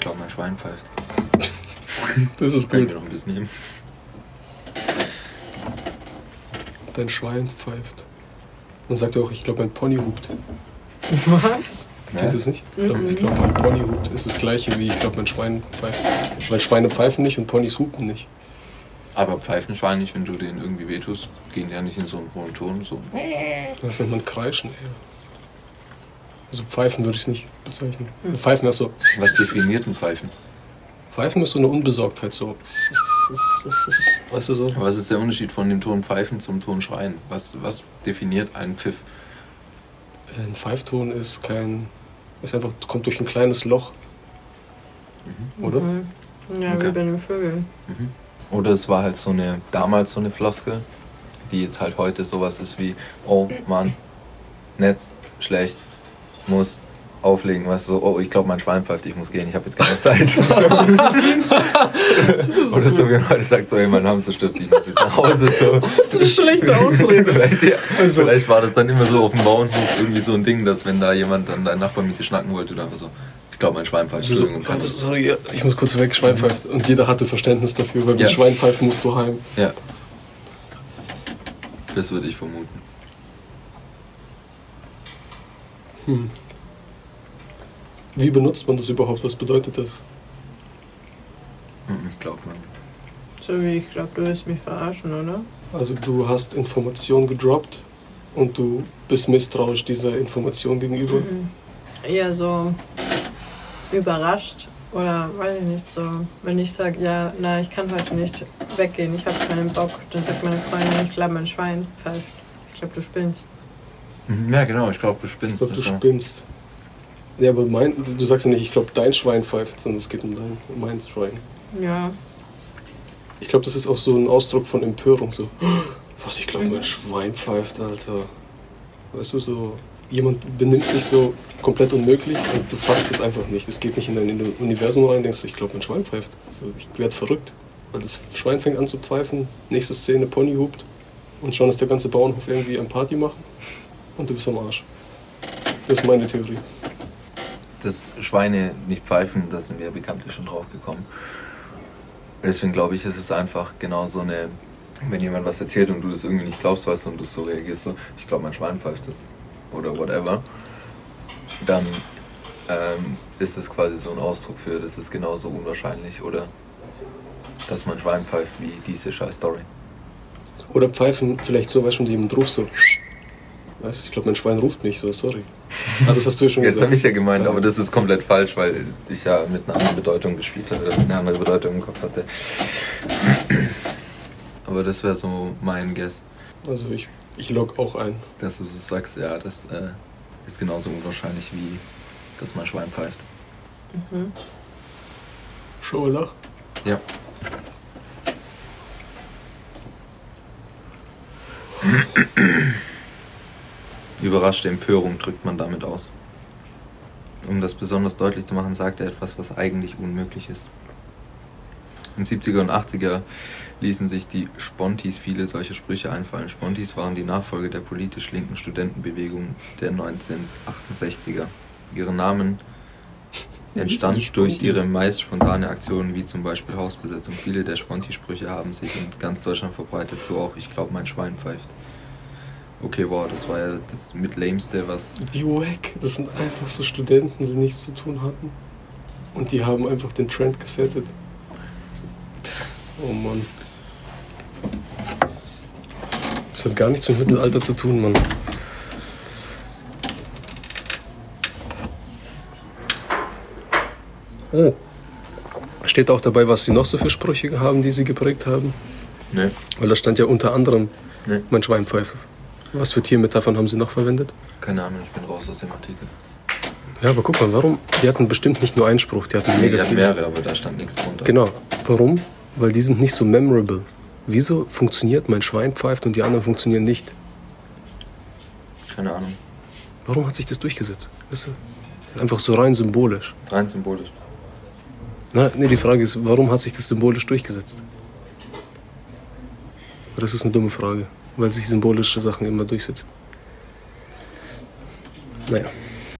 Ich glaube, mein Schwein pfeift. Das ist Kann ich gut. mir noch ein bisschen nehmen. Dein Schwein pfeift. Dann sagt er auch, ich glaube, mein Pony hupt. Was? Kennt ihr das nicht? Ich glaube, ich glaub, mein Pony hupt. Ist das gleiche wie, ich glaube, mein Schwein pfeift. Weil Schweine pfeifen nicht und Ponys hupen nicht. Aber pfeifen Schwein nicht, wenn du denen irgendwie wehtust, gehen die ja nicht in so einen hohen Ton. So. Das nennt man Kreischen eher. Also Pfeifen würde ich es nicht bezeichnen. Pfeifen ist so. Was definiert ein Pfeifen? Pfeifen ist so eine Unbesorgtheit, so. Weißt du so? Aber was ist der Unterschied von dem Ton Pfeifen zum Ton Schreien? Was, was definiert einen Pfiff? Ein Pfeifton ist kein. Ist einfach, kommt durch ein kleines Loch. Oder? Mhm. Ja, Okay. wie bei den Vögeln. Oder es war halt so eine, damals so eine Floskel, die jetzt halt heute sowas ist wie, oh Mann, Netz, schlecht, muss auflegen, weißt du, so, oh, ich glaube, mein Schwein pfeift, ich muss gehen, ich habe jetzt keine Zeit. Oder so, wie man heute sagt, so, ey, mein Hamster stirbt, ich muss jetzt nach Hause. So. Das ist eine schlechte Ausrede. vielleicht, ja. Also- vielleicht war das dann immer so auf dem Bauernhof irgendwie so ein Ding, dass wenn da jemand dann dein Nachbar mit dir schnacken wollte, du einfach so, ich glaube, mein Schwein pfeift, kann ich. Sorry, ja, ich muss kurz weg, Schwein pfeift. Und jeder hatte Verständnis dafür, weil Ja. mit Schwein pfeifen musst du heim. Ja. Das würde ich vermuten. Wie benutzt man das überhaupt? Was bedeutet das? Hm, Ich glaube, man. So wie ich glaube, du willst mich verarschen, oder? Also du hast Information gedroppt und du bist misstrauisch dieser Information gegenüber. Mhm. Eher so überrascht oder weiß ich nicht so. Wenn ich sage, ja, na, ich kann heute nicht weggehen, ich habe keinen Bock, dann sagt meine Freundin, ich glaube, mein Schwein pfeift. Ich glaube, du spinnst. Mhm, Ja, genau, ich glaube, du Ich spinnst. glaube, du spinnst. Ja, aber mein, du sagst ja nicht, ich glaube, dein Schwein pfeift, sondern es geht um dein, um mein Schwein. Ja. Ich glaube, das ist auch so ein Ausdruck von Empörung. So, was, ich glaube, Mhm. mein Schwein pfeift, Alter. Weißt du, so, jemand benimmt sich so komplett unmöglich und du fasst es einfach nicht. Es geht nicht in dein Universum rein, denkst du, ich glaube, mein Schwein pfeift. So, ich werde verrückt. Weil das Schwein fängt an zu pfeifen, nächste Szene, Pony hupt und schon ist der ganze Bauernhof irgendwie am Party machen und du bist am Arsch. Das ist meine Theorie. Das Schweine nicht pfeifen, da sind wir ja bekanntlich schon drauf gekommen. Deswegen glaube ich, ist es einfach genau so eine, wenn jemand was erzählt und du das irgendwie nicht glaubst, weißt du, und du so reagierst, so, ich glaube, mein Schwein pfeift das oder whatever, dann ähm, ist es quasi so ein Ausdruck für, das ist genauso unwahrscheinlich oder dass mein Schwein pfeift wie diese scheiß Story. Oder pfeifen vielleicht so, weißt du, und jemand ruft so. Weißt du, ich glaube, mein Schwein ruft mich, so, sorry. Ah, das hast du ja schon Jetzt gesagt. habe ich ja gemeint, aber das ist komplett falsch, weil ich ja mit einer anderen Bedeutung gespielt habe, oder eine andere Bedeutung im Kopf hatte. Aber das wäre so mein Guess, Also ich, ich log auch ein. dass du so sagst, ja, das äh, ist genauso unwahrscheinlich wie dass mein Schwein pfeift. Mhm. Schau mal nach. Ja. Überraschte Empörung drückt man damit aus. Um das besonders deutlich zu machen, sagt er etwas, was eigentlich unmöglich ist. In 70er und 80er ließen sich die Spontis viele solche Sprüche einfallen. Spontis waren die Nachfolger der politisch linken Studentenbewegung der 1968er. Ihre Namen Wie entstand sind die durch ihre meist spontane Aktionen, wie zum Beispiel Hausbesetzung. Viele der Sponti-Sprüche haben sich in ganz Deutschland verbreitet, so auch, ich glaube, mein Schwein pfeift. Okay, wow, das war ja das mit Lameste, was. Wie wack. Das sind einfach so Studenten, die nichts zu tun hatten. Und die haben einfach den Trend gesettet. Oh Mann. Das hat gar nichts mit Mittelalter zu tun, Mann. Oh. Steht auch dabei, was sie noch so für Sprüche haben, die sie geprägt haben? Ne, Weil da stand ja unter anderem ne, mein Schwein pfeift. Was für Tiermetaphern haben sie noch verwendet? keine Ahnung, ich bin raus aus dem Artikel. Ja, aber guck mal, warum? Die hatten bestimmt nicht nur einen Spruch, die hatten Nee, die mega hat viele. mehrere, aber da stand nichts drunter. Genau. Warum? Weil die sind nicht so memorable. Wieso funktioniert mein Schwein pfeift und die anderen funktionieren nicht? Keine Ahnung. Warum hat sich das durchgesetzt? Weißt du? Einfach so rein symbolisch. Rein symbolisch. Na, nee, die Frage ist, warum hat sich das symbolisch durchgesetzt? Das ist eine dumme Frage, weil sich symbolische Sachen immer durchsetzen. Naja.